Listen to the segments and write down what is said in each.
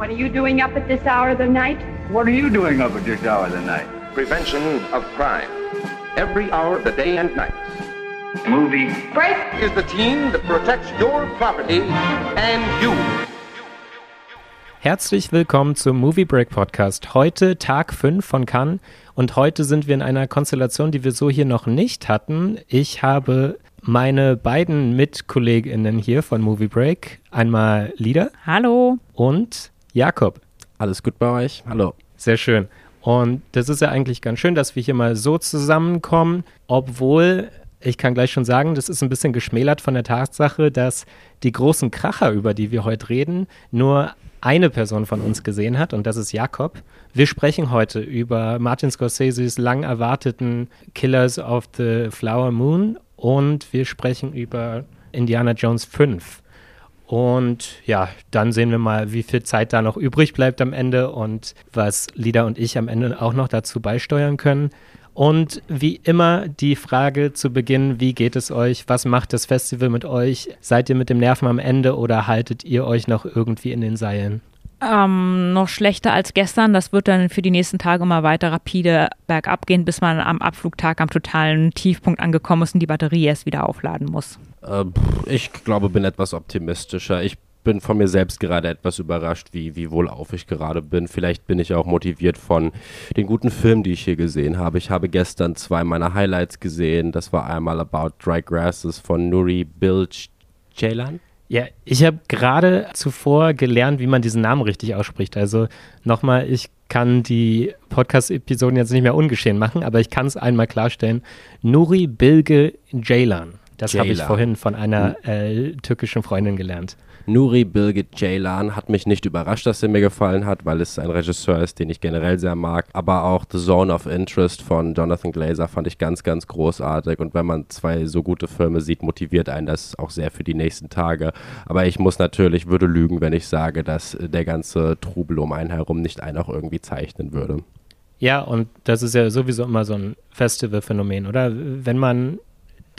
What are you doing up at this hour of the night? What are you doing up at this hour of the night? Prevention of crime. Every hour of the day and night. Movie. Break! Is the team that protects your property and you. Herzlich willkommen zum Movie Break Podcast. Heute Tag 5 von Cannes und heute sind wir in einer Konstellation, die wir so hier noch nicht hatten. Ich habe meine beiden MitkollegInnen hier von Movie Break, einmal Lieder. Hallo. Und Jakob. Alles gut bei euch? Hallo. Sehr schön. Und das ist ja eigentlich ganz schön, dass wir hier mal so zusammenkommen, obwohl ich kann gleich schon sagen, das ist ein bisschen geschmälert von der Tatsache, dass die großen Kracher, über die wir heute reden, nur eine Person von uns gesehen hat und das ist Jakob. Wir sprechen heute über Martin Scorseses lang erwarteten Killers of the Flower Moon und wir sprechen über Indiana Jones 5. Und ja, dann sehen wir mal, wie viel Zeit da noch übrig bleibt am Ende und was Lida und ich am Ende auch noch dazu beisteuern können. Und wie immer die Frage zu Beginn, wie geht es euch? Was macht das Festival mit euch? Seid ihr mit dem Nerven am Ende oder haltet ihr euch noch irgendwie in den Seilen? Ähm, noch schlechter als gestern. Das wird dann für die nächsten Tage immer weiter rapide bergab gehen, bis man am Abflugtag am totalen Tiefpunkt angekommen ist und die Batterie erst wieder aufladen muss. Äh, ich glaube, bin etwas optimistischer. Ich bin von mir selbst gerade etwas überrascht, wie, wie wohlauf ich gerade bin. Vielleicht bin ich auch motiviert von den guten Filmen, die ich hier gesehen habe. Ich habe gestern zwei meiner Highlights gesehen. Das war einmal About Dry Grasses von Nuri Bilge Ceylan. Ja, ich habe gerade zuvor gelernt, wie man diesen Namen richtig ausspricht. Also nochmal, ich kann die Podcast-Episoden jetzt nicht mehr ungeschehen machen, aber ich kann es einmal klarstellen. Nuri Bilge Ceylan. Das habe ich vorhin von einer äh, türkischen Freundin gelernt. Nuri Bilge Ceylan hat mich nicht überrascht, dass er mir gefallen hat, weil es ein Regisseur ist, den ich generell sehr mag. Aber auch The Zone of Interest von Jonathan Glazer fand ich ganz, ganz großartig. Und wenn man zwei so gute Filme sieht, motiviert einen das auch sehr für die nächsten Tage. Aber ich muss natürlich, würde lügen, wenn ich sage, dass der ganze Trubel um einen herum nicht einen auch irgendwie zeichnen würde. Ja, und das ist ja sowieso immer so ein Festivalphänomen, oder? Wenn man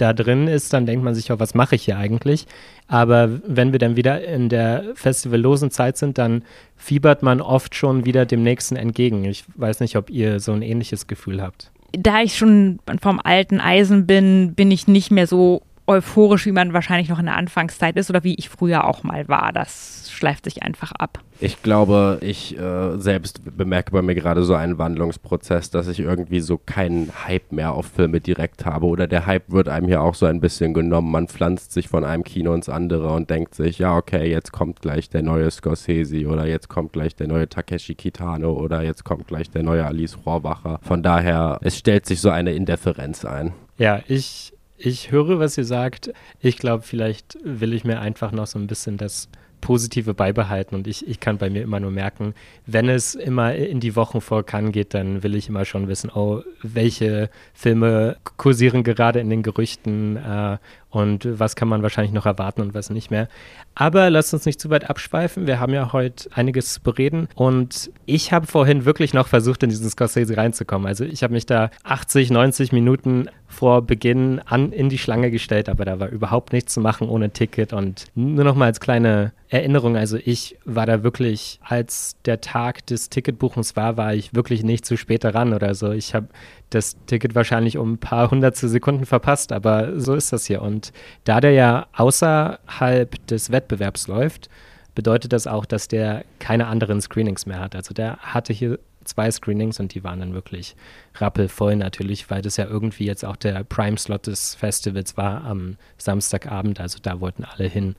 da drin ist, dann denkt man sich auch, was mache ich hier eigentlich? Aber wenn wir dann wieder in der festivallosen Zeit sind, dann fiebert man oft schon wieder dem nächsten entgegen. Ich weiß nicht, ob ihr so ein ähnliches Gefühl habt. Da ich schon vom alten Eisen bin, bin ich nicht mehr so euphorisch, wie man wahrscheinlich noch in der Anfangszeit ist oder wie ich früher auch mal war. Das schleift sich einfach ab. Ich glaube, ich äh, selbst bemerke bei mir gerade so einen Wandlungsprozess, dass ich irgendwie so keinen Hype mehr auf Filme direkt habe. Oder der Hype wird einem hier auch so ein bisschen genommen. Man pflanzt sich von einem Kino ins andere und denkt sich, ja, okay, jetzt kommt gleich der neue Scorsese oder jetzt kommt gleich der neue Takeshi Kitano oder jetzt kommt gleich der neue Alice Rohrwacher. Von daher, es stellt sich so eine Indifferenz ein. Ja, ich, ich höre, was ihr sagt. Ich glaube, vielleicht will ich mir einfach noch so ein bisschen das Positive beibehalten und ich, ich kann bei mir immer nur merken, wenn es immer in die Wochen vor Cannes geht, dann will ich immer schon wissen, oh, welche Filme kursieren gerade in den Gerüchten äh, und was kann man wahrscheinlich noch erwarten und was nicht mehr. Aber lasst uns nicht zu weit abschweifen. Wir haben ja heute einiges zu bereden und ich habe vorhin wirklich noch versucht, in diesen Scorsese reinzukommen. Also ich habe mich da 80, 90 Minuten vor Beginn an in die Schlange gestellt, aber da war überhaupt nichts zu machen ohne Ticket und nur noch mal als kleine Erinnerung, also ich war da wirklich, als der Tag des Ticketbuchens war, war ich wirklich nicht zu spät daran oder so. Ich habe das Ticket wahrscheinlich um ein paar hundertstel Sekunden verpasst, aber so ist das hier. Und da der ja außerhalb des Wettbewerbs läuft, bedeutet das auch, dass der keine anderen Screenings mehr hat. Also der hatte hier zwei Screenings und die waren dann wirklich rappelvoll natürlich, weil das ja irgendwie jetzt auch der Prime-Slot des Festivals war am Samstagabend, also da wollten alle hin.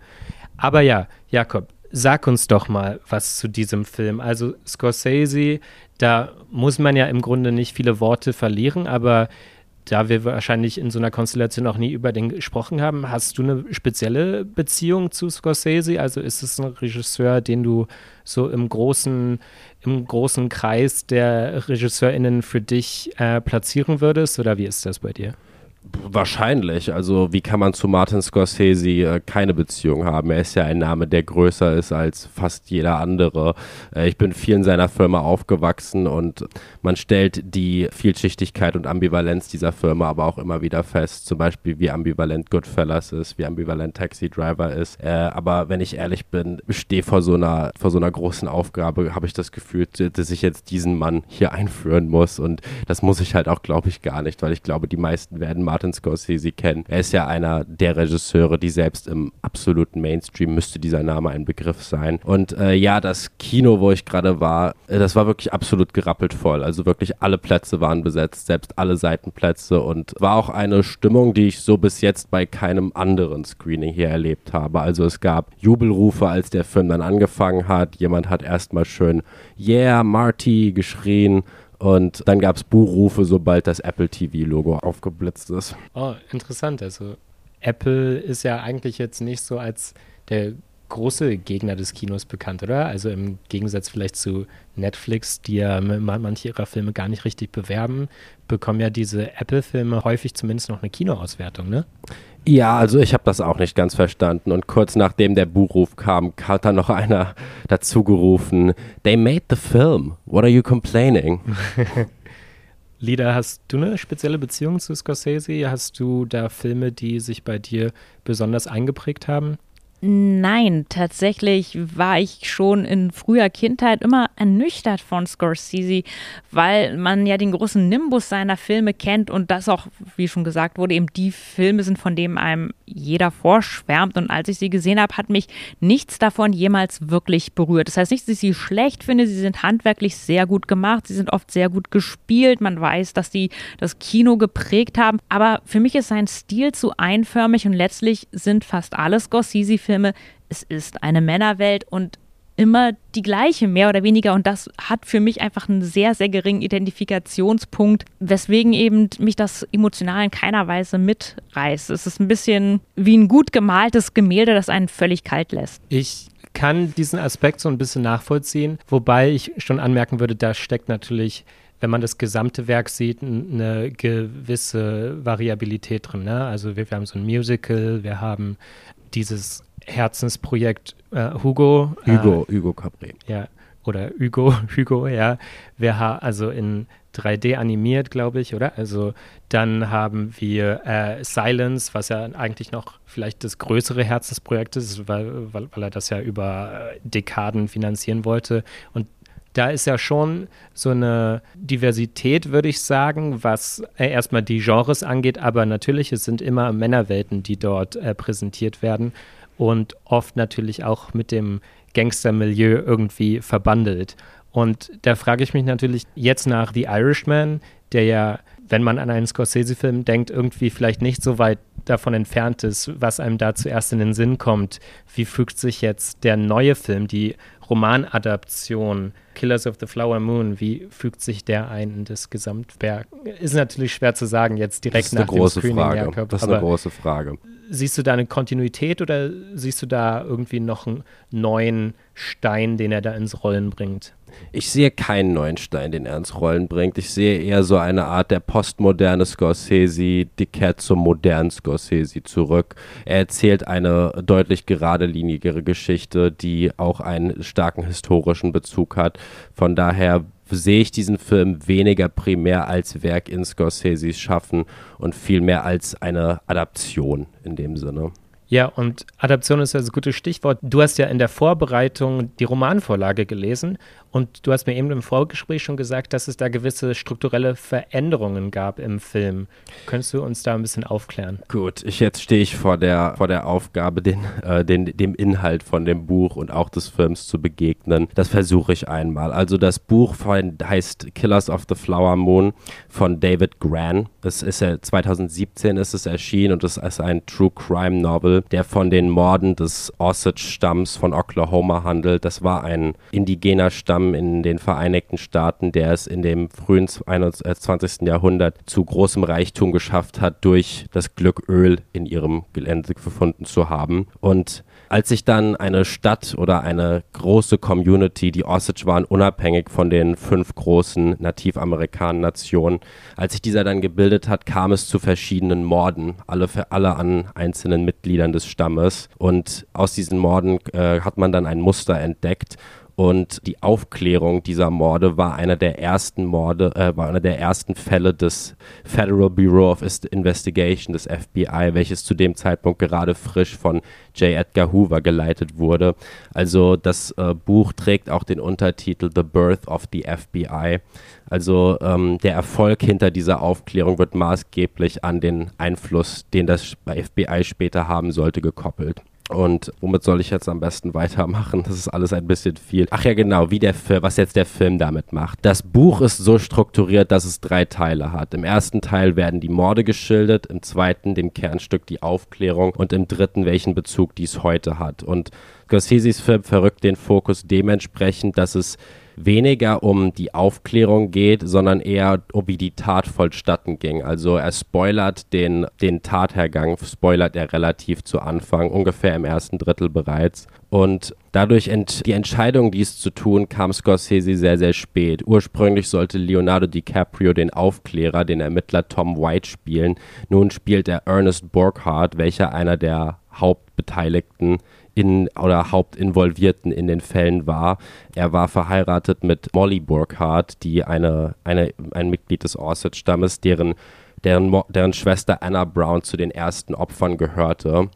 Aber ja, Jakob, sag uns doch mal was zu diesem Film. Also Scorsese, da muss man ja im Grunde nicht viele Worte verlieren, aber da wir wahrscheinlich in so einer Konstellation auch nie über den gesprochen haben, hast du eine spezielle Beziehung zu Scorsese? Also ist es ein Regisseur, den du so im großen, im großen Kreis der RegisseurInnen für dich äh, platzieren würdest oder wie ist das bei dir? Wahrscheinlich. Also wie kann man zu Martin Scorsese äh, keine Beziehung haben? Er ist ja ein Name, der größer ist als fast jeder andere. Äh, ich bin vielen seiner Filme aufgewachsen und man stellt die Vielschichtigkeit und Ambivalenz dieser Filme aber auch immer wieder fest. Zum Beispiel wie ambivalent Goodfellas ist, wie ambivalent Taxi Driver ist. Äh, aber wenn ich ehrlich bin, stehe vor so einer vor so einer großen Aufgabe, habe ich das Gefühl, dass ich jetzt diesen Mann hier einführen muss und das muss ich halt auch, glaube ich, gar nicht, weil ich glaube, die meisten werden Martin Scorsese kennen. Er ist ja einer der Regisseure, die selbst im absoluten Mainstream müsste dieser Name ein Begriff sein. Und äh, ja, das Kino, wo ich gerade war, äh, das war wirklich absolut gerappelt voll. Also wirklich alle Plätze waren besetzt, selbst alle Seitenplätze und war auch eine Stimmung, die ich so bis jetzt bei keinem anderen Screening hier erlebt habe. Also es gab Jubelrufe, als der Film dann angefangen hat. Jemand hat erstmal schön Yeah, Marty geschrien. Und dann gab es Buchrufe, sobald das Apple TV-Logo aufgeblitzt ist. Oh, interessant. Also Apple ist ja eigentlich jetzt nicht so als der große Gegner des Kinos bekannt, oder? Also im Gegensatz vielleicht zu Netflix, die ja manche ihrer Filme gar nicht richtig bewerben, bekommen ja diese Apple-Filme häufig zumindest noch eine Kinoauswertung, ne? Ja, also ich habe das auch nicht ganz verstanden. Und kurz nachdem der Buchruf kam, hat dann noch einer dazu gerufen, They made the film. What are you complaining? Lida, hast du eine spezielle Beziehung zu Scorsese? Hast du da Filme, die sich bei dir besonders eingeprägt haben? Nein, tatsächlich war ich schon in früher Kindheit immer ernüchtert von Scorsese, weil man ja den großen Nimbus seiner Filme kennt und das auch, wie schon gesagt wurde, eben die Filme sind, von denen einem jeder vorschwärmt. Und als ich sie gesehen habe, hat mich nichts davon jemals wirklich berührt. Das heißt nicht, dass ich sie schlecht finde, sie sind handwerklich sehr gut gemacht, sie sind oft sehr gut gespielt, man weiß, dass sie das Kino geprägt haben, aber für mich ist sein Stil zu einförmig und letztlich sind fast alle Scorsese-Filme Filme, es ist eine Männerwelt und immer die gleiche, mehr oder weniger. Und das hat für mich einfach einen sehr, sehr geringen Identifikationspunkt, weswegen eben mich das emotional in keiner Weise mitreißt. Es ist ein bisschen wie ein gut gemaltes Gemälde, das einen völlig kalt lässt. Ich kann diesen Aspekt so ein bisschen nachvollziehen, wobei ich schon anmerken würde, da steckt natürlich wenn man das gesamte Werk sieht, eine gewisse Variabilität drin. Ne? Also wir, wir, haben so ein Musical, wir haben dieses Herzensprojekt äh, Hugo. Hugo, äh, Hugo Capré. Ja, oder Hugo, Hugo, ja. Wir haben also in 3D animiert, glaube ich, oder? Also dann haben wir äh, Silence, was ja eigentlich noch vielleicht das größere Herzensprojekt ist, weil, weil, weil er das ja über äh, Dekaden finanzieren wollte. Und da ist ja schon so eine Diversität, würde ich sagen, was äh, erstmal die Genres angeht, aber natürlich, es sind immer Männerwelten, die dort äh, präsentiert werden und oft natürlich auch mit dem Gangstermilieu irgendwie verbandelt. Und da frage ich mich natürlich jetzt nach The Irishman, der ja, wenn man an einen Scorsese-Film denkt, irgendwie vielleicht nicht so weit davon entfernt ist, was einem da zuerst in den Sinn kommt. Wie fügt sich jetzt der neue Film, die Romanadaption Killers of the Flower Moon, wie fügt sich der ein in das Gesamtwerk? Ist natürlich schwer zu sagen jetzt direkt nach dem Screening. Frage. Jakob, das ist eine große Frage siehst du da eine Kontinuität oder siehst du da irgendwie noch einen neuen Stein, den er da ins Rollen bringt? Ich sehe keinen neuen Stein, den er ins Rollen bringt. Ich sehe eher so eine Art der postmoderne Scorsese, die kehrt zum modernen Scorsese zurück. Er erzählt eine deutlich geradelinigere Geschichte, die auch einen starken historischen Bezug hat. Von daher sehe ich diesen Film weniger primär als Werk in Scorseses Schaffen und vielmehr als eine Adaption in dem Sinne. Ja, und Adaption ist ja das gute Stichwort. Du hast ja in der Vorbereitung die Romanvorlage gelesen und du hast mir eben im Vorgespräch schon gesagt, dass es da gewisse strukturelle Veränderungen gab im Film. Könntest du uns da ein bisschen aufklären? Gut, ich, jetzt stehe ich vor der, vor der Aufgabe, den, äh, den, dem Inhalt von dem Buch und auch des Films zu begegnen. Das versuche ich einmal. Also das Buch von, heißt Killers of the Flower Moon von David Gran. Das ist ja 2017 ist es erschienen und es ist ein True Crime Novel, der von den Morden des Osage-Stamms von Oklahoma handelt. Das war ein indigener Stamm Stamm in den Vereinigten Staaten, der es in dem frühen 20. Äh, Jahrhundert zu großem Reichtum geschafft hat, durch das Glück Öl in ihrem Gelände gefunden zu haben. Und als sich dann eine Stadt oder eine große Community, die Osage waren unabhängig von den fünf großen Nativamerikaner-Nationen, als sich dieser dann gebildet hat, kam es zu verschiedenen Morden, alle für alle an einzelnen Mitgliedern des Stammes. Und aus diesen Morden äh, hat man dann ein Muster entdeckt und die Aufklärung dieser Morde war einer der ersten Morde, äh, war einer der ersten Fälle des Federal Bureau of Investigation, des FBI, welches zu dem Zeitpunkt gerade frisch von J. Edgar Hoover geleitet wurde. Also das äh, Buch trägt auch den Untertitel The Birth of the FBI. Also ähm, der Erfolg hinter dieser Aufklärung wird maßgeblich an den Einfluss, den das FBI später haben sollte, gekoppelt. Und womit soll ich jetzt am besten weitermachen? Das ist alles ein bisschen viel. Ach ja, genau, wie der Film, was jetzt der Film damit macht. Das Buch ist so strukturiert, dass es drei Teile hat. Im ersten Teil werden die Morde geschildert, im zweiten dem Kernstück die Aufklärung und im dritten welchen Bezug dies heute hat. Und Scorseses Film verrückt den Fokus dementsprechend, dass es weniger um die Aufklärung geht, sondern eher um wie die Tat vollstatten ging. Also er spoilert den, den Tathergang, spoilert er relativ zu Anfang, ungefähr im ersten Drittel bereits. Und dadurch ent die Entscheidung, dies zu tun, kam Scorsese sehr, sehr spät. Ursprünglich sollte Leonardo DiCaprio den Aufklärer, den Ermittler Tom White spielen. Nun spielt er Ernest Burkhardt, welcher einer der Hauptbeteiligten in oder Hauptinvolvierten in den Fällen war. Er war verheiratet mit Molly Burkhardt, die eine, eine, ein Mitglied des Osage-Stammes, deren, deren, deren Schwester Anna Brown zu den ersten Opfern gehörte.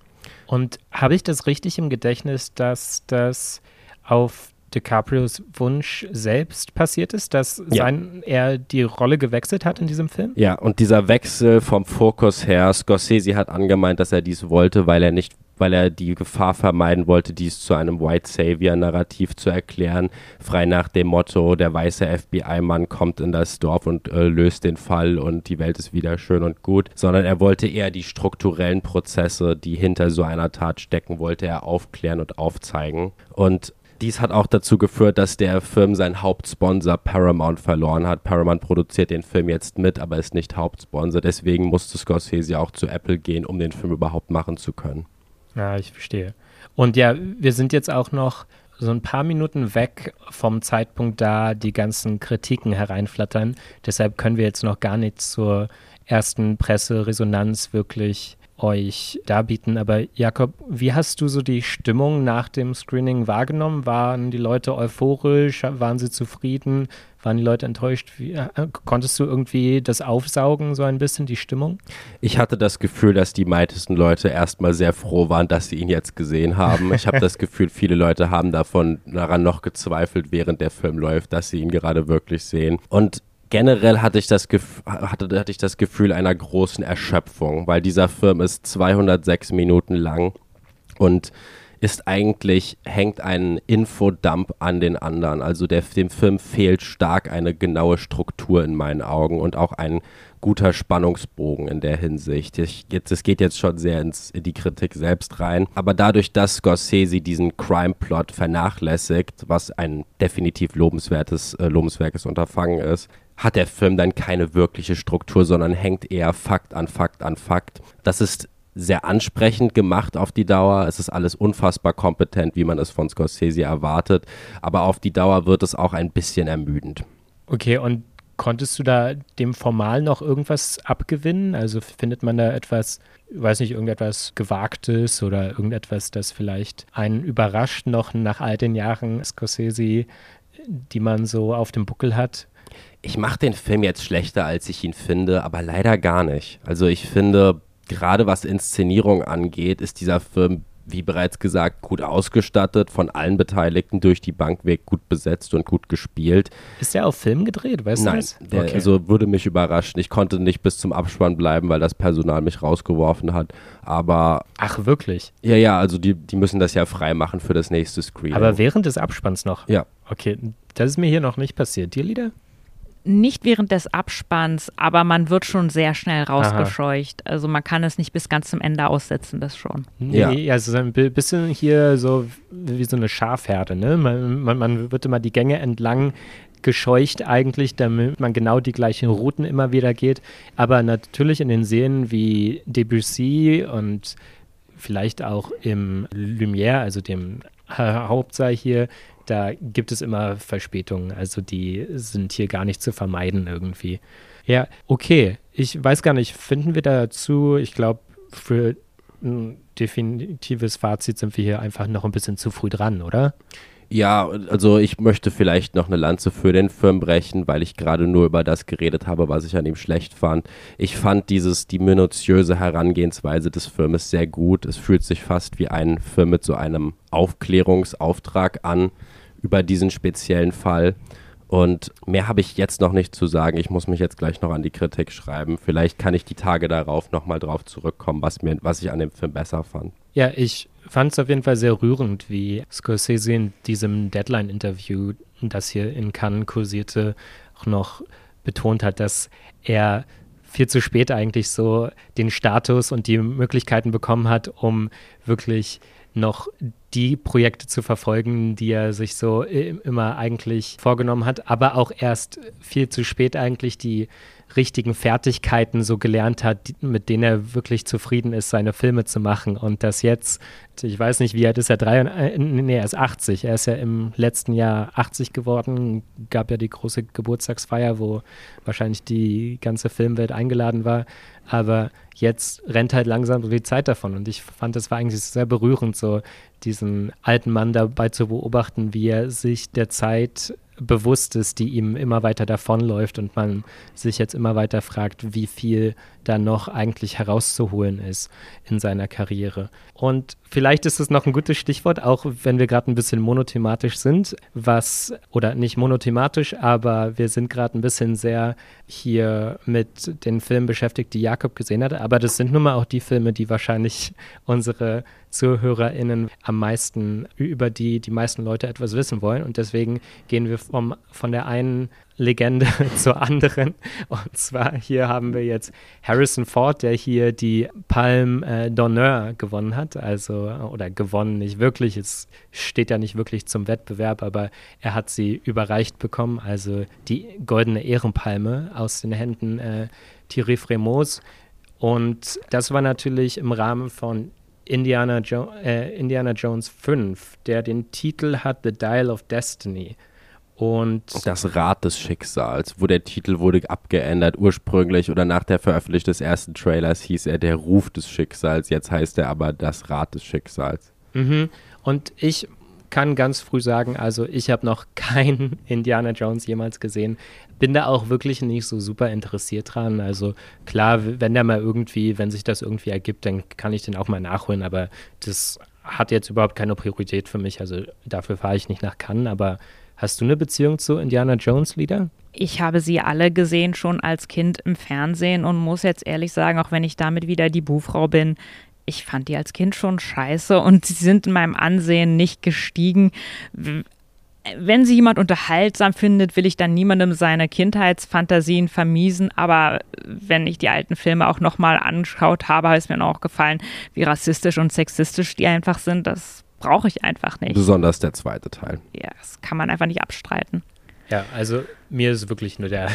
Und habe ich das richtig im Gedächtnis, dass das auf DiCaprios Wunsch selbst passiert ist, dass ja. sein, er die Rolle gewechselt hat in diesem Film? Ja, und dieser Wechsel vom Fokus her, Scorsese hat angemeint, dass er dies wollte, weil er nicht weil er die Gefahr vermeiden wollte, dies zu einem White Savior-Narrativ zu erklären, frei nach dem Motto, der weiße FBI-Mann kommt in das Dorf und äh, löst den Fall und die Welt ist wieder schön und gut, sondern er wollte eher die strukturellen Prozesse, die hinter so einer Tat stecken, wollte er aufklären und aufzeigen. Und dies hat auch dazu geführt, dass der Film seinen Hauptsponsor Paramount verloren hat. Paramount produziert den Film jetzt mit, aber ist nicht Hauptsponsor. Deswegen musste Scorsese auch zu Apple gehen, um den Film überhaupt machen zu können. Ja, ich verstehe. Und ja, wir sind jetzt auch noch so ein paar Minuten weg vom Zeitpunkt, da die ganzen Kritiken hereinflattern. Deshalb können wir jetzt noch gar nicht zur ersten Presseresonanz wirklich euch darbieten. Aber Jakob, wie hast du so die Stimmung nach dem Screening wahrgenommen? Waren die Leute euphorisch? Waren sie zufrieden? Waren die Leute enttäuscht? Wie, äh, konntest du irgendwie das aufsaugen, so ein bisschen, die Stimmung? Ich hatte das Gefühl, dass die meisten Leute erstmal sehr froh waren, dass sie ihn jetzt gesehen haben. Ich habe das Gefühl, viele Leute haben davon daran noch gezweifelt, während der Film läuft, dass sie ihn gerade wirklich sehen. Und generell hatte ich, das hatte, hatte ich das Gefühl einer großen Erschöpfung, weil dieser Film ist 206 Minuten lang und ist eigentlich, hängt ein Infodump an den anderen. Also der, dem Film fehlt stark eine genaue Struktur in meinen Augen und auch ein guter Spannungsbogen in der Hinsicht. Ich, jetzt, es geht jetzt schon sehr ins, in die Kritik selbst rein, aber dadurch, dass Scorsese diesen Crime-Plot vernachlässigt, was ein definitiv lobenswertes, äh, lobenswertes Unterfangen ist, hat der Film dann keine wirkliche Struktur, sondern hängt eher Fakt an Fakt an Fakt. Das ist sehr ansprechend gemacht auf die Dauer. Es ist alles unfassbar kompetent, wie man es von Scorsese erwartet. Aber auf die Dauer wird es auch ein bisschen ermüdend. Okay, und konntest du da dem Formal noch irgendwas abgewinnen? Also findet man da etwas, weiß nicht, irgendetwas Gewagtes oder irgendetwas, das vielleicht einen überrascht noch nach all den Jahren Scorsese, die man so auf dem Buckel hat? Ich mache den Film jetzt schlechter, als ich ihn finde, aber leider gar nicht. Also ich finde, gerade was Inszenierung angeht, ist dieser Film, wie bereits gesagt, gut ausgestattet, von allen Beteiligten durch die Bank weg gut besetzt und gut gespielt. Ist der auf Film gedreht, weißt Nein, du das? Der, okay. also würde mich überraschen. Ich konnte nicht bis zum Abspann bleiben, weil das Personal mich rausgeworfen hat. Aber. Ach, wirklich? Ja, ja, also die, die müssen das ja freimachen für das nächste Screen. Aber während des Abspanns noch? Ja. Okay, das ist mir hier noch nicht passiert. Dir, Lieder? Nicht während des Abspanns, aber man wird schon sehr schnell rausgescheucht. Aha. Also man kann es nicht bis ganz zum Ende aussetzen, das schon. Nee, ja. also ein bisschen hier so wie so eine Schafherde, ne? Man, man, man wird immer die Gänge entlang gescheucht eigentlich, damit man genau die gleichen Routen immer wieder geht. Aber natürlich in den Szenen wie Debussy und vielleicht auch im Lumière, also dem Hauptsaal hier, da gibt es immer Verspätungen. Also die sind hier gar nicht zu vermeiden irgendwie. Ja, okay. Ich weiß gar nicht, finden wir dazu, ich glaube, für ein definitives Fazit sind wir hier einfach noch ein bisschen zu früh dran, oder? Ja, also ich möchte vielleicht noch eine Lanze für den Film brechen, weil ich gerade nur über das geredet habe, was ich an ihm schlecht fand. Ich fand dieses, die minutiöse Herangehensweise des Filmes sehr gut. Es fühlt sich fast wie ein Film mit so einem Aufklärungsauftrag an über diesen speziellen Fall. Und mehr habe ich jetzt noch nicht zu sagen. Ich muss mich jetzt gleich noch an die Kritik schreiben. Vielleicht kann ich die Tage darauf nochmal drauf zurückkommen, was, mir, was ich an dem Film besser fand. Ja, ich fand es auf jeden Fall sehr rührend, wie Scorsese in diesem Deadline-Interview, das hier in Cannes kursierte, auch noch betont hat, dass er viel zu spät eigentlich so den Status und die Möglichkeiten bekommen hat, um wirklich noch die Projekte zu verfolgen, die er sich so immer eigentlich vorgenommen hat, aber auch erst viel zu spät eigentlich die richtigen Fertigkeiten so gelernt hat, mit denen er wirklich zufrieden ist, seine Filme zu machen. Und das jetzt, ich weiß nicht, wie alt ist er? Drei, äh, nee, er ist 80. Er ist ja im letzten Jahr 80 geworden. Gab ja die große Geburtstagsfeier, wo wahrscheinlich die ganze Filmwelt eingeladen war. Aber jetzt rennt halt langsam so die Zeit davon. Und ich fand, das war eigentlich sehr berührend, so diesen alten Mann dabei zu beobachten, wie er sich der Zeit bewusst ist, die ihm immer weiter davonläuft und man sich jetzt immer weiter fragt, wie viel da noch eigentlich herauszuholen ist in seiner Karriere. Und vielleicht ist es noch ein gutes Stichwort, auch wenn wir gerade ein bisschen monothematisch sind, was, oder nicht monothematisch, aber wir sind gerade ein bisschen sehr hier mit den Filmen beschäftigt, die Jakob gesehen hat. Aber das sind nun mal auch die Filme, die wahrscheinlich unsere ZuhörerInnen am meisten, über die die meisten Leute etwas wissen wollen. Und deswegen gehen wir vom, von der einen Legende zur anderen. Und zwar hier haben wir jetzt Harrison Ford, der hier die Palme äh, d'Honneur gewonnen hat. Also, oder gewonnen nicht wirklich. Es steht ja nicht wirklich zum Wettbewerb, aber er hat sie überreicht bekommen. Also die goldene Ehrenpalme aus den Händen äh, Thierry Fremont. Und das war natürlich im Rahmen von Indiana, jo äh, Indiana Jones 5, der den Titel hat The Dial of Destiny. Und das Rad des Schicksals, wo der Titel wurde abgeändert. Ursprünglich oder nach der Veröffentlichung des ersten Trailers hieß er der Ruf des Schicksals. Jetzt heißt er aber das Rad des Schicksals. Mhm. Und ich kann ganz früh sagen, also ich habe noch keinen Indiana Jones jemals gesehen. Bin da auch wirklich nicht so super interessiert dran. Also klar, wenn der mal irgendwie, wenn sich das irgendwie ergibt, dann kann ich den auch mal nachholen. Aber das hat jetzt überhaupt keine Priorität für mich. Also dafür fahre ich nicht nach Cannes, aber Hast du eine Beziehung zu Indiana Jones Lieder? Ich habe sie alle gesehen schon als Kind im Fernsehen und muss jetzt ehrlich sagen, auch wenn ich damit wieder die Buhfrau bin, ich fand die als Kind schon scheiße und sie sind in meinem Ansehen nicht gestiegen. Wenn sie jemand unterhaltsam findet, will ich dann niemandem seine Kindheitsfantasien vermiesen. Aber wenn ich die alten Filme auch nochmal anschaut habe, ist mir auch gefallen, wie rassistisch und sexistisch die einfach sind. Das brauche ich einfach nicht. Besonders der zweite Teil. Ja, das kann man einfach nicht abstreiten. Ja, also mir ist wirklich nur der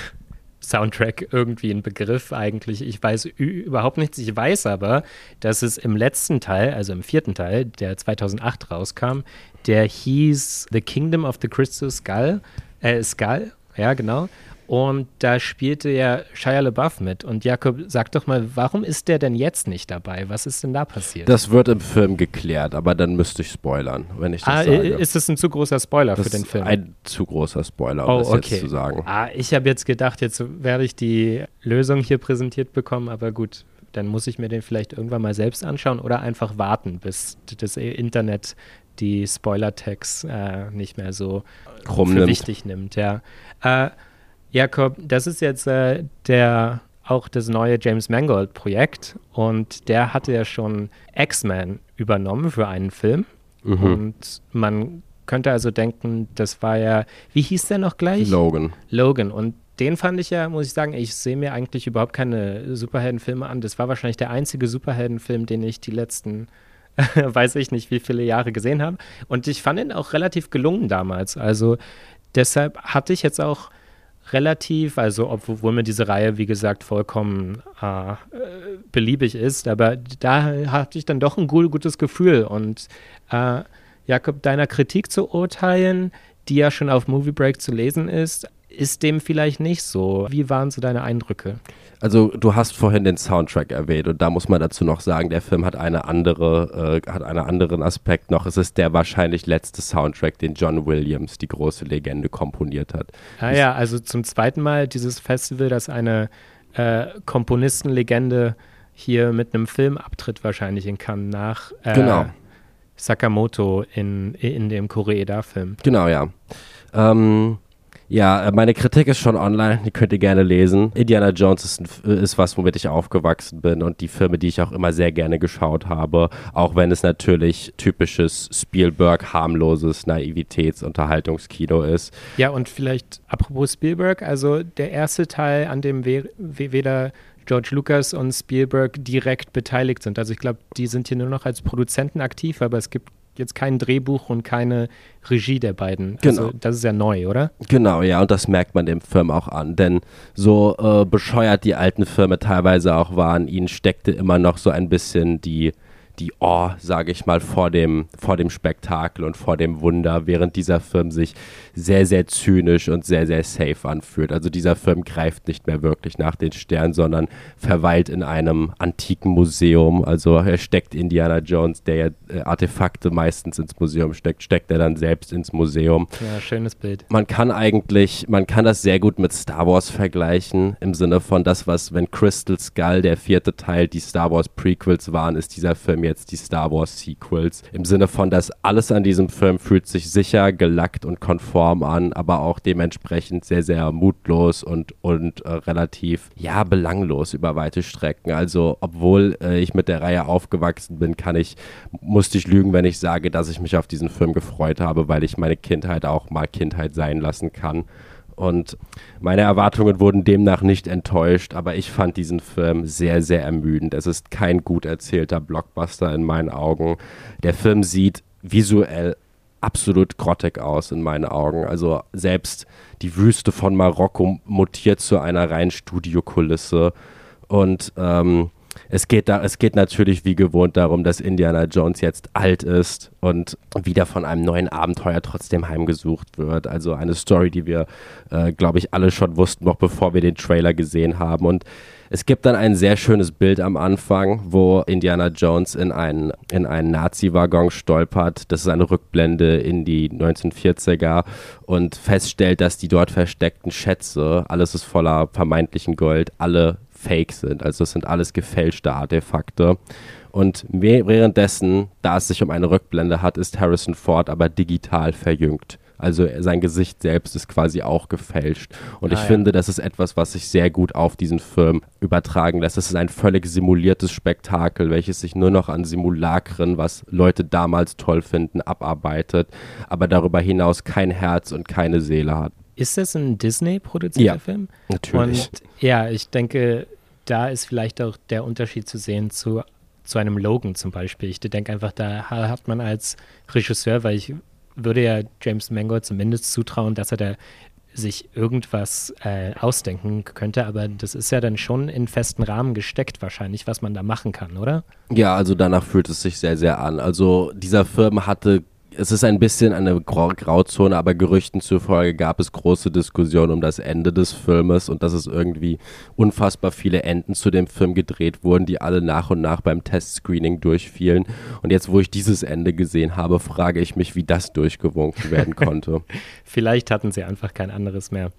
Soundtrack irgendwie ein Begriff eigentlich. Ich weiß überhaupt nichts. Ich weiß aber, dass es im letzten Teil, also im vierten Teil, der 2008 rauskam, der hieß The Kingdom of the Crystal Skull, äh, Skull, ja genau. Und da spielte ja Shia LaBeouf mit. Und Jakob, sag doch mal, warum ist der denn jetzt nicht dabei? Was ist denn da passiert? Das wird im Film geklärt, aber dann müsste ich spoilern, wenn ich das ah, sage. Ist das ein zu großer Spoiler das für den Film? Ein zu großer Spoiler, um oh, das okay. jetzt zu sagen. Ah, ich habe jetzt gedacht, jetzt werde ich die Lösung hier präsentiert bekommen, aber gut, dann muss ich mir den vielleicht irgendwann mal selbst anschauen oder einfach warten, bis das Internet die Spoiler-Tags äh, nicht mehr so für wichtig nimmt. Ja. Äh, Jakob, das ist jetzt äh, der auch das neue James Mangold Projekt und der hatte ja schon X-Men übernommen für einen Film mhm. und man könnte also denken, das war ja, wie hieß der noch gleich? Logan. Logan und den fand ich ja, muss ich sagen, ich sehe mir eigentlich überhaupt keine Superheldenfilme an. Das war wahrscheinlich der einzige Superheldenfilm, den ich die letzten weiß ich nicht, wie viele Jahre gesehen habe. Und ich fand ihn auch relativ gelungen damals. Also deshalb hatte ich jetzt auch relativ, also obwohl mir diese Reihe, wie gesagt, vollkommen äh, beliebig ist, aber da hatte ich dann doch ein gutes Gefühl. Und äh, Jakob, deiner Kritik zu urteilen, die ja schon auf Movie Break zu lesen ist, ist dem vielleicht nicht so. Wie waren so deine Eindrücke? Also du hast vorhin den Soundtrack erwähnt und da muss man dazu noch sagen, der Film hat eine andere, äh, hat einen anderen Aspekt noch. Es ist der wahrscheinlich letzte Soundtrack, den John Williams, die große Legende, komponiert hat. Ah ja, also zum zweiten Mal dieses Festival, das eine äh, Komponistenlegende hier mit einem Film abtritt wahrscheinlich in Cannes nach äh, genau. Sakamoto in, in dem Koreeda-Film. Genau, ja. Ähm, ja, äh, meine Kritik ist schon online, die könnt ihr gerne lesen. Indiana Jones ist, ist was, womit ich aufgewachsen bin und die Filme, die ich auch immer sehr gerne geschaut habe, auch wenn es natürlich typisches Spielberg, harmloses Naivitäts-Unterhaltungskino ist. Ja, und vielleicht apropos Spielberg, also der erste Teil, an dem we weder George Lucas und Spielberg direkt beteiligt sind. Also ich glaube, die sind hier nur noch als Produzenten aktiv, aber es gibt jetzt kein Drehbuch und keine Regie der beiden. Also genau. das ist ja neu, oder? Genau, ja, und das merkt man dem Film auch an. Denn so äh, bescheuert die alten Filme teilweise auch waren, ihnen steckte immer noch so ein bisschen die die Oh, sage ich mal, vor dem, vor dem Spektakel und vor dem Wunder, während dieser Film sich sehr, sehr zynisch und sehr, sehr safe anfühlt. Also dieser Film greift nicht mehr wirklich nach den Sternen, sondern verweilt in einem antiken Museum. Also er steckt Indiana Jones, der ja äh, Artefakte meistens ins Museum steckt, steckt er dann selbst ins Museum. Ja, schönes Bild. Man kann eigentlich, man kann das sehr gut mit Star Wars vergleichen, im Sinne von das, was, wenn Crystal Skull, der vierte Teil, die Star Wars Prequels waren, ist dieser Film jetzt jetzt die Star Wars Sequels. Im Sinne von, dass alles an diesem Film fühlt sich sicher, gelackt und konform an, aber auch dementsprechend sehr, sehr mutlos und, und äh, relativ, ja, belanglos über weite Strecken. Also, obwohl äh, ich mit der Reihe aufgewachsen bin, kann ich, musste ich lügen, wenn ich sage, dass ich mich auf diesen Film gefreut habe, weil ich meine Kindheit auch mal Kindheit sein lassen kann. Und meine Erwartungen wurden demnach nicht enttäuscht, aber ich fand diesen Film sehr, sehr ermüdend. Es ist kein gut erzählter Blockbuster in meinen Augen. Der Film sieht visuell absolut grottig aus in meinen Augen. Also selbst die Wüste von Marokko mutiert zu einer reinen Studiokulisse. Und ähm, es geht, da, es geht natürlich wie gewohnt darum, dass Indiana Jones jetzt alt ist und wieder von einem neuen Abenteuer trotzdem heimgesucht wird. Also eine Story, die wir, äh, glaube ich, alle schon wussten, noch bevor wir den Trailer gesehen haben. Und es gibt dann ein sehr schönes Bild am Anfang, wo Indiana Jones in einen, in einen Nazi-Waggon stolpert. Das ist eine Rückblende in die 1940er und feststellt, dass die dort versteckten Schätze, alles ist voller vermeintlichen Gold, alle fake sind. Also es sind alles gefälschte Artefakte. Und währenddessen, da es sich um eine Rückblende hat, ist Harrison Ford aber digital verjüngt. Also sein Gesicht selbst ist quasi auch gefälscht. Und ah, ich ja. finde, das ist etwas, was sich sehr gut auf diesen Film übertragen lässt. Es ist ein völlig simuliertes Spektakel, welches sich nur noch an Simulakren, was Leute damals toll finden, abarbeitet, aber darüber hinaus kein Herz und keine Seele hat. Ist das ein Disney-produzierter ja, Film? Natürlich. Und ja, ich denke, da ist vielleicht auch der Unterschied zu sehen zu, zu einem Logan zum Beispiel. Ich denke einfach, da hat man als Regisseur, weil ich würde ja James Mangold zumindest zutrauen, dass er da sich irgendwas äh, ausdenken könnte, aber das ist ja dann schon in festen Rahmen gesteckt wahrscheinlich, was man da machen kann, oder? Ja, also danach fühlt es sich sehr, sehr an. Also dieser Film hatte es ist ein bisschen eine Grauzone, aber Gerüchten zufolge gab es große Diskussionen um das Ende des Filmes und dass es irgendwie unfassbar viele Enden zu dem Film gedreht wurden, die alle nach und nach beim Testscreening durchfielen. Und jetzt, wo ich dieses Ende gesehen habe, frage ich mich, wie das durchgewunken werden konnte. Vielleicht hatten sie einfach kein anderes mehr.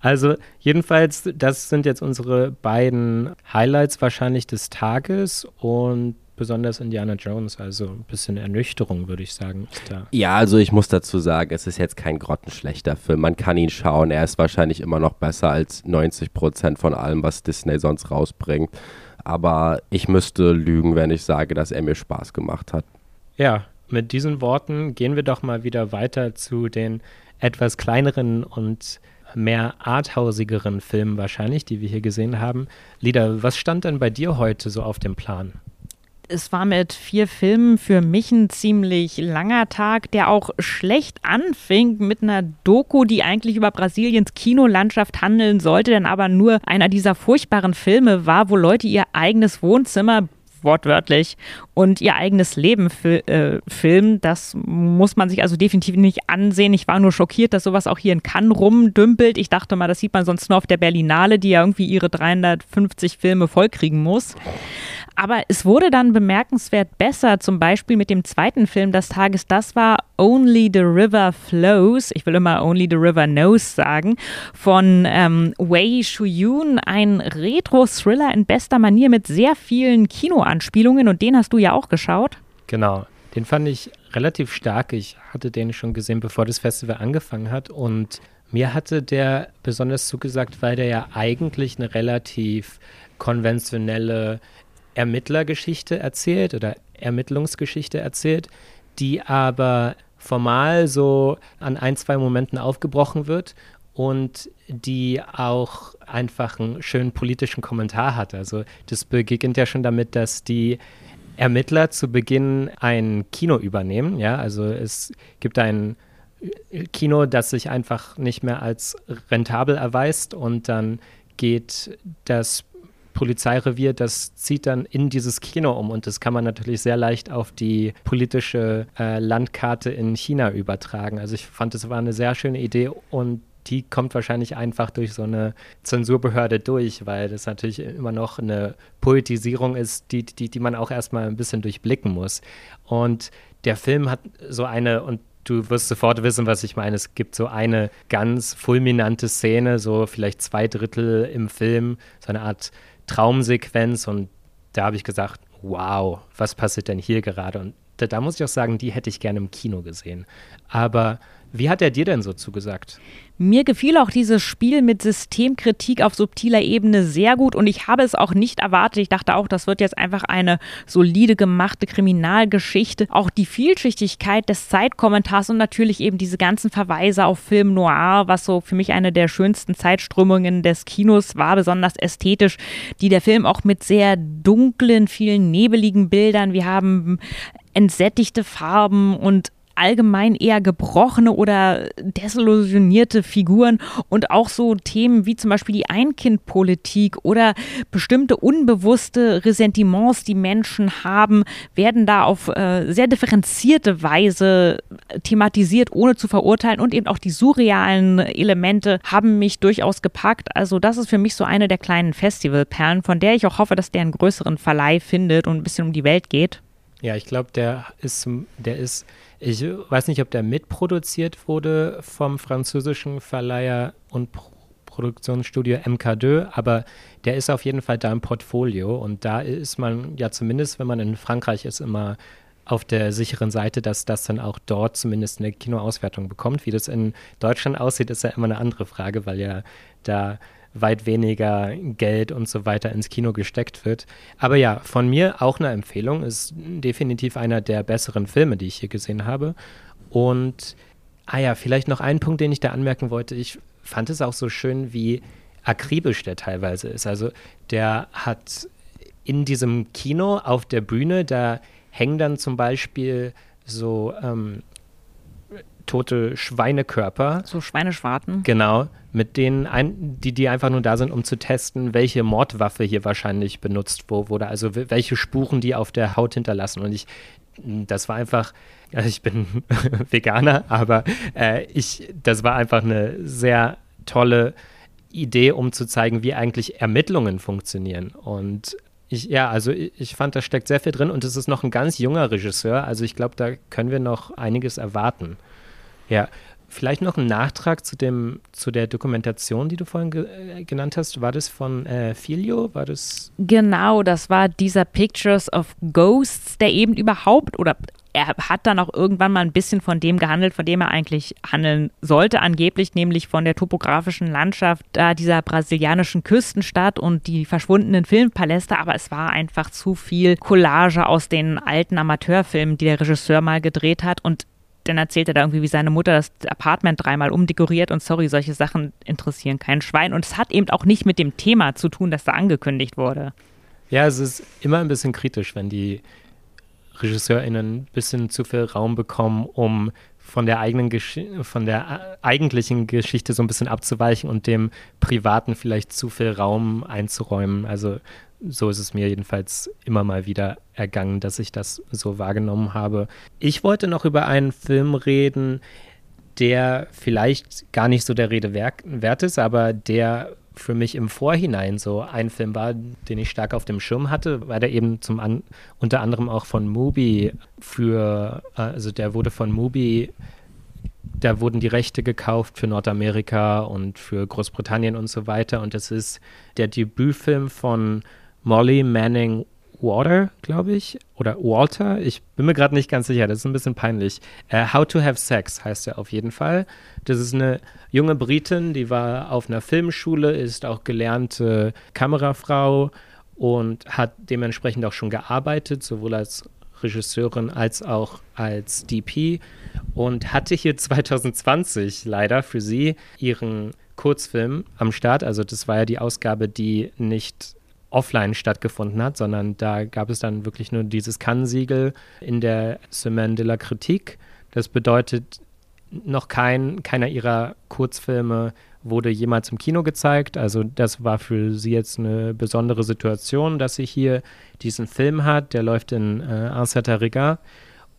Also jedenfalls, das sind jetzt unsere beiden Highlights wahrscheinlich des Tages und besonders Indiana Jones. Also ein bisschen Ernüchterung, würde ich sagen. Ja, also ich muss dazu sagen, es ist jetzt kein grottenschlechter Film. Man kann ihn schauen. Er ist wahrscheinlich immer noch besser als 90 Prozent von allem, was Disney sonst rausbringt. Aber ich müsste lügen, wenn ich sage, dass er mir Spaß gemacht hat. Ja, mit diesen Worten gehen wir doch mal wieder weiter zu den etwas kleineren und mehr arthausigeren Filmen wahrscheinlich, die wir hier gesehen haben. Lieder, was stand denn bei dir heute so auf dem Plan? Es war mit vier Filmen für mich ein ziemlich langer Tag, der auch schlecht anfing mit einer Doku, die eigentlich über Brasiliens Kinolandschaft handeln sollte, denn aber nur einer dieser furchtbaren Filme war, wo Leute ihr eigenes Wohnzimmer wortwörtlich und ihr eigenes Leben fil äh, filmen. Das muss man sich also definitiv nicht ansehen. Ich war nur schockiert, dass sowas auch hier in Cannes rumdümpelt. Ich dachte mal, das sieht man sonst nur auf der Berlinale, die ja irgendwie ihre 350 Filme vollkriegen muss. Aber es wurde dann bemerkenswert besser, zum Beispiel mit dem zweiten Film des Tages. Das war Only the River Flows. Ich will immer Only the River Knows sagen. Von ähm, Wei Shuyun. Ein Retro-Thriller in bester Manier mit sehr vielen Kinoanspielungen. Und den hast du ja auch geschaut. Genau. Den fand ich relativ stark. Ich hatte den schon gesehen, bevor das Festival angefangen hat. Und mir hatte der besonders zugesagt, weil der ja eigentlich eine relativ konventionelle Ermittlergeschichte erzählt oder Ermittlungsgeschichte erzählt, die aber formal so an ein, zwei Momenten aufgebrochen wird und die auch einfach einen schönen politischen Kommentar hat. Also das beginnt ja schon damit, dass die Ermittler zu Beginn ein Kino übernehmen. Ja, also es gibt ein Kino, das sich einfach nicht mehr als rentabel erweist und dann geht das Polizeirevier, das zieht dann in dieses Kino um und das kann man natürlich sehr leicht auf die politische äh, Landkarte in China übertragen. Also ich fand, das war eine sehr schöne Idee und die kommt wahrscheinlich einfach durch so eine Zensurbehörde durch, weil das natürlich immer noch eine Poetisierung ist, die, die, die man auch erstmal ein bisschen durchblicken muss. Und der Film hat so eine, und du wirst sofort wissen, was ich meine. Es gibt so eine ganz fulminante Szene, so vielleicht zwei Drittel im Film, so eine Art Traumsequenz und da habe ich gesagt, wow, was passiert denn hier gerade? Und da, da, muss ich auch sagen, die hätte ich gerne im Kino gesehen. Aber wie hat er dir denn so zugesagt? Mir gefiel auch dieses Spiel mit Systemkritik auf subtiler Ebene sehr gut und ich habe es auch nicht erwartet. Ich dachte auch, das wird jetzt einfach eine solide gemachte Kriminalgeschichte. Auch die Vielschichtigkeit des Zeitkommentars und natürlich eben diese ganzen Verweise auf Film Noir, was so für mich eine der schönsten Zeitströmungen des Kinos war, besonders ästhetisch, die der Film auch mit sehr dunklen, vielen nebeligen Bildern. Wir haben entsättigte Farben und allgemein eher gebrochene oder desillusionierte Figuren und auch so Themen wie zum Beispiel die Einkindpolitik oder bestimmte unbewusste Ressentiments, die Menschen haben, werden da auf äh, sehr differenzierte Weise thematisiert, ohne zu verurteilen und eben auch die surrealen Elemente haben mich durchaus gepackt. Also das ist für mich so eine der kleinen Festivalperlen, von der ich auch hoffe, dass der einen größeren Verleih findet und ein bisschen um die Welt geht. Ja, ich glaube, der ist, der ist ich weiß nicht, ob der mitproduziert wurde vom französischen Verleiher und Pro Produktionsstudio MK2, aber der ist auf jeden Fall da im Portfolio und da ist man ja zumindest, wenn man in Frankreich ist, immer auf der sicheren Seite, dass das dann auch dort zumindest eine Kinoauswertung bekommt. Wie das in Deutschland aussieht, ist ja immer eine andere Frage, weil ja da weit weniger Geld und so weiter ins Kino gesteckt wird. Aber ja, von mir auch eine Empfehlung. Ist definitiv einer der besseren Filme, die ich hier gesehen habe. Und, ah ja, vielleicht noch ein Punkt, den ich da anmerken wollte. Ich fand es auch so schön, wie akribisch der teilweise ist. Also der hat in diesem Kino auf der Bühne, da hängen dann zum Beispiel so ähm, tote Schweinekörper. So Schweineschwarten. Genau, mit denen, ein, die, die einfach nur da sind, um zu testen, welche Mordwaffe hier wahrscheinlich benutzt wurde, also welche Spuren die auf der Haut hinterlassen. Und ich, das war einfach, also ich bin Veganer, aber äh, ich, das war einfach eine sehr tolle Idee, um zu zeigen, wie eigentlich Ermittlungen funktionieren. Und ich, ja, also ich, ich fand, da steckt sehr viel drin und es ist noch ein ganz junger Regisseur. Also ich glaube, da können wir noch einiges erwarten. Ja, vielleicht noch ein Nachtrag zu, dem, zu der Dokumentation, die du vorhin ge äh, genannt hast. War das von äh, Filio? War das? Genau, das war dieser Pictures of Ghosts, der eben überhaupt oder er hat dann auch irgendwann mal ein bisschen von dem gehandelt, von dem er eigentlich handeln sollte, angeblich, nämlich von der topografischen Landschaft da dieser brasilianischen Küstenstadt und die verschwundenen Filmpaläste, aber es war einfach zu viel Collage aus den alten Amateurfilmen, die der Regisseur mal gedreht hat und dann erzählt er da irgendwie, wie seine Mutter das Apartment dreimal umdekoriert und sorry, solche Sachen interessieren kein Schwein. Und es hat eben auch nicht mit dem Thema zu tun, das da angekündigt wurde. Ja, es ist immer ein bisschen kritisch, wenn die RegisseurInnen ein bisschen zu viel Raum bekommen, um von der eigenen Gesch von der äh, eigentlichen Geschichte so ein bisschen abzuweichen und dem Privaten vielleicht zu viel Raum einzuräumen. Also so ist es mir jedenfalls immer mal wieder ergangen, dass ich das so wahrgenommen habe. Ich wollte noch über einen Film reden, der vielleicht gar nicht so der Rede wert ist, aber der für mich im Vorhinein so ein Film war, den ich stark auf dem Schirm hatte, weil der eben zum an, unter anderem auch von Mubi für, also der wurde von Mubi, da wurden die Rechte gekauft für Nordamerika und für Großbritannien und so weiter. Und das ist der Debütfilm von Molly Manning Water, glaube ich, oder Walter. Ich bin mir gerade nicht ganz sicher, das ist ein bisschen peinlich. Uh, How to Have Sex heißt er auf jeden Fall. Das ist eine junge Britin, die war auf einer Filmschule, ist auch gelernte Kamerafrau und hat dementsprechend auch schon gearbeitet, sowohl als Regisseurin als auch als DP und hatte hier 2020 leider für sie ihren Kurzfilm am Start. Also das war ja die Ausgabe, die nicht offline stattgefunden hat, sondern da gab es dann wirklich nur dieses Kann-Siegel in der Semaine de la Critique. Das bedeutet, noch kein, keiner ihrer Kurzfilme wurde jemals im Kino gezeigt. Also das war für sie jetzt eine besondere Situation, dass sie hier diesen Film hat. Der läuft in äh, Ancerta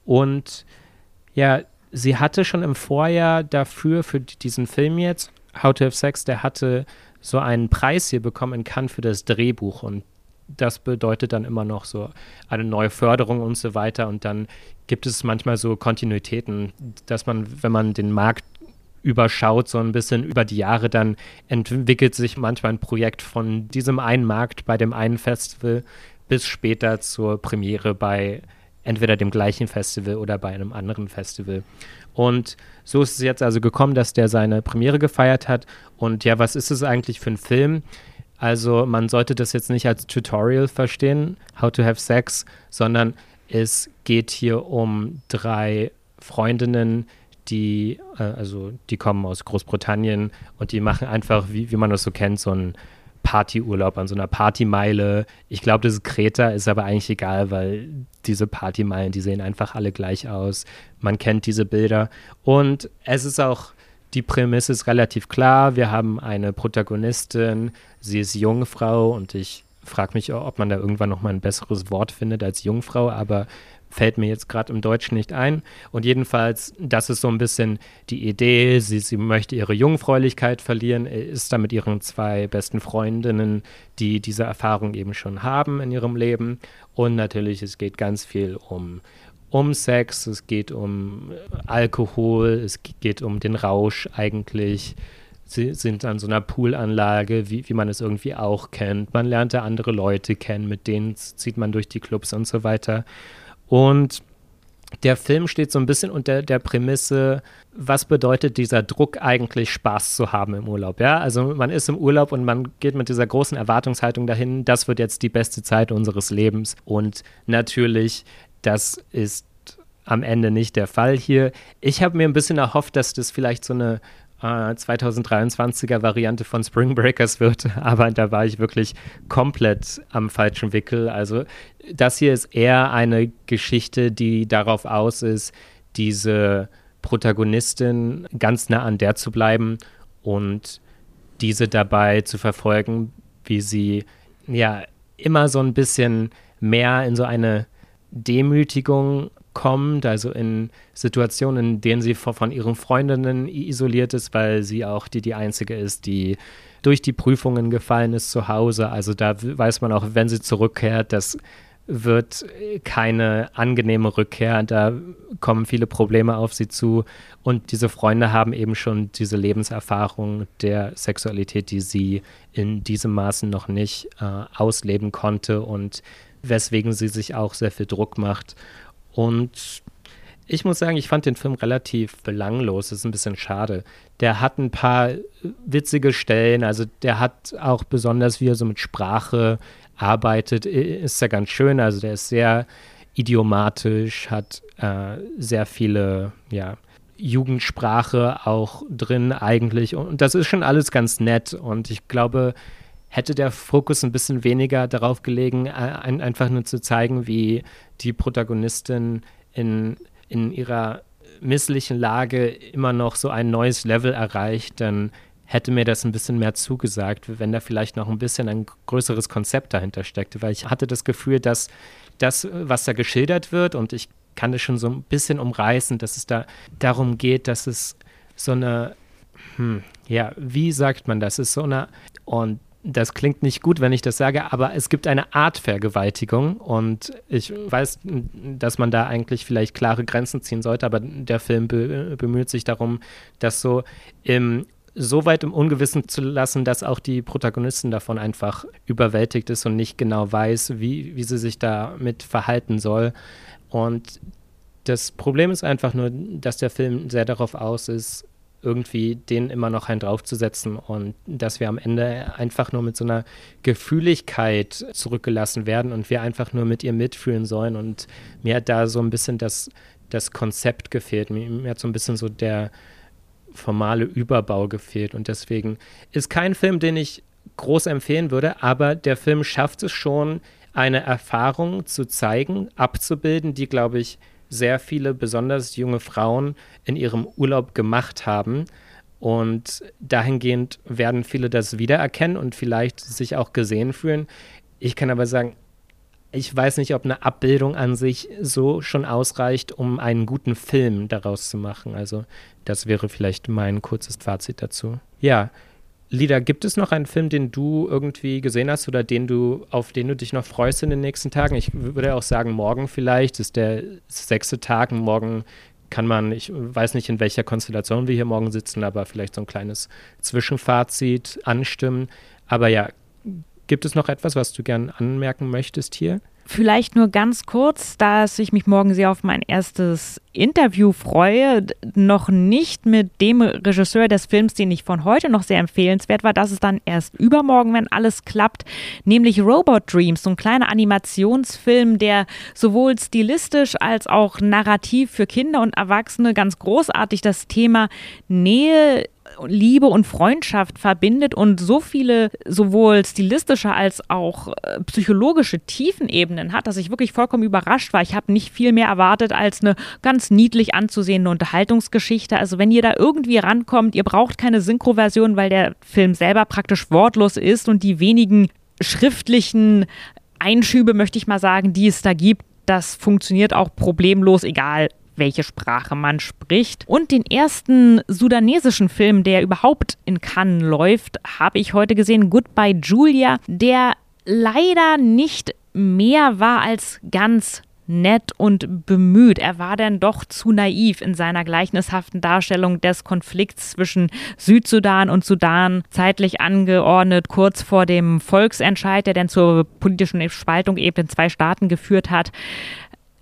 Und ja, sie hatte schon im Vorjahr dafür, für diesen Film jetzt, How to Have Sex, der hatte so einen Preis hier bekommen Cannes für das Drehbuch und das bedeutet dann immer noch so eine neue Förderung und so weiter. Und dann gibt es manchmal so Kontinuitäten, dass man, wenn man den Markt überschaut, so ein bisschen über die Jahre, dann entwickelt sich manchmal ein Projekt von diesem einen Markt bei dem einen Festival bis später zur Premiere bei entweder dem gleichen Festival oder bei einem anderen Festival. Und so ist es jetzt also gekommen, dass der seine Premiere gefeiert hat. Und ja, was ist es eigentlich für ein Film? Also man sollte das jetzt nicht als Tutorial verstehen, How to Have Sex, sondern es geht hier um drei Freundinnen, die, äh, also die kommen aus Großbritannien und die machen einfach, wie, wie man das so kennt, so ein Partyurlaub an so einer Partymeile. Ich glaube, das ist Kreta, ist aber eigentlich egal, weil diese Partymeilen, die sehen einfach alle gleich aus. Man kennt diese Bilder. Und es ist auch, die Prämisse ist relativ klar. Wir haben eine Protagonistin, sie ist Jungfrau und ich frage mich, ob man da irgendwann noch mal ein besseres Wort findet als Jungfrau, aber fällt mir jetzt gerade im Deutschen nicht ein. Und jedenfalls, das ist so ein bisschen die Idee. Sie, sie möchte ihre Jungfräulichkeit verlieren, ist da mit ihren zwei besten Freundinnen, die diese Erfahrung eben schon haben in ihrem Leben. Und natürlich, es geht ganz viel um, um Sex, es geht um Alkohol, es geht um den Rausch eigentlich. Sie sind an so einer Poolanlage, wie, wie man es irgendwie auch kennt. Man lernt da andere Leute kennen, mit denen zieht man durch die Clubs und so weiter. Und der Film steht so ein bisschen unter der Prämisse, was bedeutet dieser Druck eigentlich Spaß zu haben im Urlaub? Ja, also man ist im Urlaub und man geht mit dieser großen Erwartungshaltung dahin, das wird jetzt die beste Zeit unseres Lebens. Und natürlich, das ist am Ende nicht der Fall hier. Ich habe mir ein bisschen erhofft, dass das vielleicht so eine äh, 2023er Variante von Spring Breakers wird, aber da war ich wirklich komplett am falschen Wickel. Also das hier ist eher eine Geschichte, die darauf aus ist, diese Protagonistin ganz nah an der zu bleiben und diese dabei zu verfolgen, wie sie ja immer so ein bisschen mehr in so eine Demütigung kommt, also in Situationen, in denen sie von ihren Freundinnen isoliert ist, weil sie auch die, die einzige ist, die durch die Prüfungen gefallen ist zu Hause. Also da weiß man auch, wenn sie zurückkehrt, das wird keine angenehme Rückkehr. Da kommen viele Probleme auf sie zu. Und diese Freunde haben eben schon diese Lebenserfahrung der Sexualität, die sie in diesem Maßen noch nicht äh, ausleben konnte und weswegen sie sich auch sehr viel Druck macht. Und ich muss sagen, ich fand den Film relativ belanglos. Das ist ein bisschen schade. Der hat ein paar witzige Stellen. Also der hat auch besonders, wie er so mit Sprache arbeitet, ist ja ganz schön. Also der ist sehr idiomatisch, hat äh, sehr viele, ja, Jugendsprache auch drin eigentlich. Und das ist schon alles ganz nett. Und ich glaube, hätte der Fokus ein bisschen weniger darauf gelegen, äh, ein, einfach nur zu zeigen, wie die Protagonistin in, in ihrer misslichen Lage immer noch so ein neues Level erreicht, dann hätte mir das ein bisschen mehr zugesagt, wenn da vielleicht noch ein bisschen ein größeres Konzept dahinter steckte, weil ich hatte das Gefühl, dass das, was da geschildert wird, und ich kann das schon so ein bisschen umreißen, dass es da darum geht, dass es so eine, hm, ja, wie sagt man das? Es ist so eine, und das klingt nicht gut, wenn ich das sage, aber es gibt eine Art Vergewaltigung und ich weiß, dass man da eigentlich vielleicht klare Grenzen ziehen sollte, aber der Film be bemüht sich darum, das so im so weit im Ungewissen zu lassen, dass auch die Protagonistin davon einfach überwältigt ist und nicht genau weiß, wie, wie sie sich damit verhalten soll. Und das Problem ist einfach nur, dass der Film sehr darauf aus ist, irgendwie den immer noch einen draufzusetzen und dass wir am Ende einfach nur mit so einer Gefühligkeit zurückgelassen werden und wir einfach nur mit ihr mitfühlen sollen. Und mir hat da so ein bisschen das, das Konzept gefehlt. Mir, mir hat so ein bisschen so der formale Überbau gefehlt. Und deswegen ist kein Film, den ich groß empfehlen würde, aber der Film schafft es schon, eine Erfahrung zu zeigen, abzubilden, die, glaube ich, sehr viele, besonders junge Frauen in ihrem Urlaub gemacht haben. Und dahingehend werden viele das wiedererkennen und vielleicht sich auch gesehen fühlen. Ich kann aber sagen, ich weiß nicht, ob eine Abbildung an sich so schon ausreicht, um einen guten Film daraus zu machen. Also das wäre vielleicht mein kurzes Fazit dazu. Ja, Lida, gibt es noch einen Film, den du irgendwie gesehen hast oder den du, auf den du dich noch freust in den nächsten Tagen? Ich würde auch sagen, morgen vielleicht ist der sechste Tag. Morgen kann man, ich weiß nicht, in welcher Konstellation wir hier morgen sitzen, aber vielleicht so ein kleines Zwischenfazit anstimmen. Aber ja, gibt es noch etwas, was du gern anmerken möchtest hier? Vielleicht nur ganz kurz, dass ich mich morgen sehr auf mein erstes Interview freue. Noch nicht mit dem Regisseur des Films, den ich von heute noch sehr empfehlenswert war. Das ist dann erst übermorgen, wenn alles klappt. Nämlich Robot Dreams, so ein kleiner Animationsfilm, der sowohl stilistisch als auch narrativ für Kinder und Erwachsene ganz großartig das Thema Nähe Liebe und Freundschaft verbindet und so viele sowohl stilistische als auch äh, psychologische Tiefenebenen hat, dass ich wirklich vollkommen überrascht war. Ich habe nicht viel mehr erwartet als eine ganz niedlich anzusehende Unterhaltungsgeschichte. Also wenn ihr da irgendwie rankommt, ihr braucht keine Synchroversion, weil der Film selber praktisch wortlos ist und die wenigen schriftlichen Einschübe, möchte ich mal sagen, die es da gibt, das funktioniert auch problemlos, egal welche Sprache man spricht. Und den ersten sudanesischen Film, der überhaupt in Cannes läuft, habe ich heute gesehen, Goodbye Julia, der leider nicht mehr war als ganz nett und bemüht. Er war dann doch zu naiv in seiner gleichnishaften Darstellung des Konflikts zwischen Südsudan und Sudan, zeitlich angeordnet, kurz vor dem Volksentscheid, der dann zur politischen Spaltung eben in zwei Staaten geführt hat.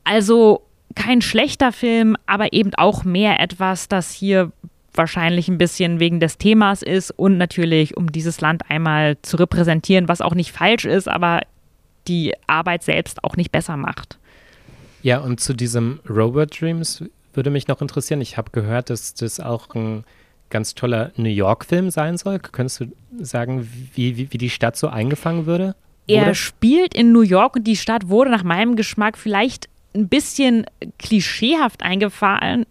Also kein schlechter Film, aber eben auch mehr etwas, das hier wahrscheinlich ein bisschen wegen des Themas ist und natürlich, um dieses Land einmal zu repräsentieren, was auch nicht falsch ist, aber die Arbeit selbst auch nicht besser macht. Ja, und zu diesem Robot Dreams würde mich noch interessieren. Ich habe gehört, dass das auch ein ganz toller New York-Film sein soll. Könntest du sagen, wie, wie, wie die Stadt so eingefangen würde? Er Oder? spielt in New York und die Stadt wurde nach meinem Geschmack vielleicht ein bisschen klischeehaft eingefangen.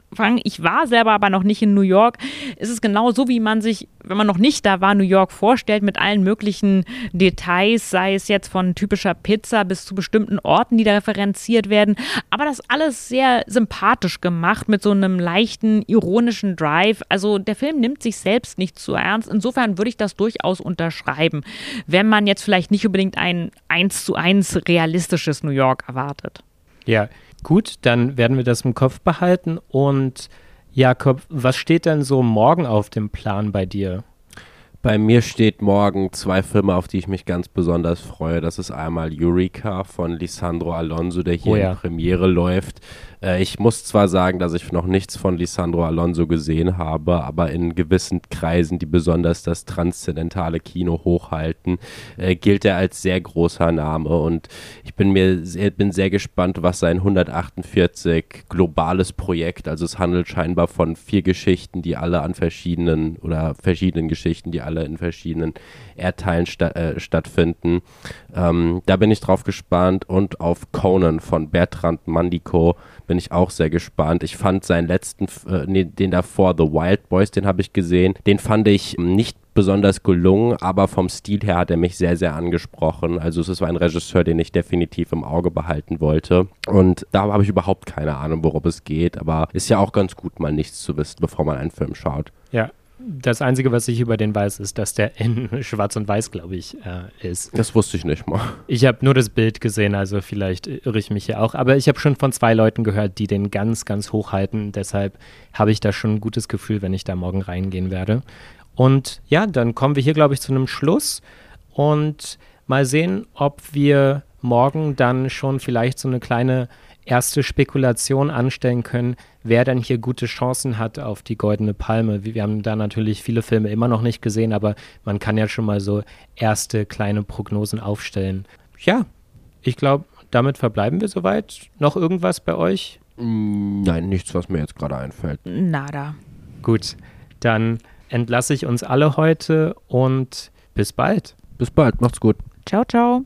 Ich war selber aber noch nicht in New York. Es ist genau so, wie man sich, wenn man noch nicht da war, New York vorstellt, mit allen möglichen Details, sei es jetzt von typischer Pizza bis zu bestimmten Orten, die da referenziert werden. Aber das alles sehr sympathisch gemacht, mit so einem leichten, ironischen Drive. Also der Film nimmt sich selbst nicht zu ernst. Insofern würde ich das durchaus unterschreiben, wenn man jetzt vielleicht nicht unbedingt ein eins zu eins realistisches New York erwartet. Ja, gut, dann werden wir das im Kopf behalten. Und Jakob, was steht denn so morgen auf dem Plan bei dir? Bei mir steht morgen zwei Filme, auf die ich mich ganz besonders freue. Das ist einmal Eureka von Lisandro Alonso, der hier oh ja. in Premiere läuft. Äh, ich muss zwar sagen, dass ich noch nichts von Lisandro Alonso gesehen habe, aber in gewissen Kreisen, die besonders das transzendentale Kino hochhalten, äh, gilt er als sehr großer Name und ich bin mir sehr, bin sehr gespannt, was sein 148 globales Projekt, also es handelt scheinbar von vier Geschichten, die alle an verschiedenen oder verschiedenen Geschichten, die alle in verschiedenen Erdteilen sta äh, stattfinden. Ähm, da bin ich drauf gespannt und auf Conan von Bertrand Mandico bin ich auch sehr gespannt. Ich fand seinen letzten, äh, nee, den davor, The Wild Boys, den habe ich gesehen. Den fand ich nicht besonders gelungen, aber vom Stil her hat er mich sehr, sehr angesprochen. Also es ist ein Regisseur, den ich definitiv im Auge behalten wollte. Und da habe ich überhaupt keine Ahnung, worum es geht, aber ist ja auch ganz gut, mal nichts zu wissen, bevor man einen Film schaut. Ja, das Einzige, was ich über den weiß, ist, dass der in Schwarz und Weiß, glaube ich, äh, ist. Das wusste ich nicht mal. Ich habe nur das Bild gesehen, also vielleicht irre ich mich hier auch. Aber ich habe schon von zwei Leuten gehört, die den ganz, ganz hoch halten. Deshalb habe ich da schon ein gutes Gefühl, wenn ich da morgen reingehen werde. Und ja, dann kommen wir hier, glaube ich, zu einem Schluss und mal sehen, ob wir morgen dann schon vielleicht so eine kleine erste Spekulation anstellen können, wer denn hier gute Chancen hat auf die Goldene Palme. Wir haben da natürlich viele Filme immer noch nicht gesehen, aber man kann ja schon mal so erste kleine Prognosen aufstellen. Ja, ich glaube, damit verbleiben wir soweit. Noch irgendwas bei euch? Mm, nein, nichts, was mir jetzt gerade einfällt. Nada. Gut, dann entlasse ich uns alle heute und bis bald. Bis bald, macht's gut. Ciao, ciao.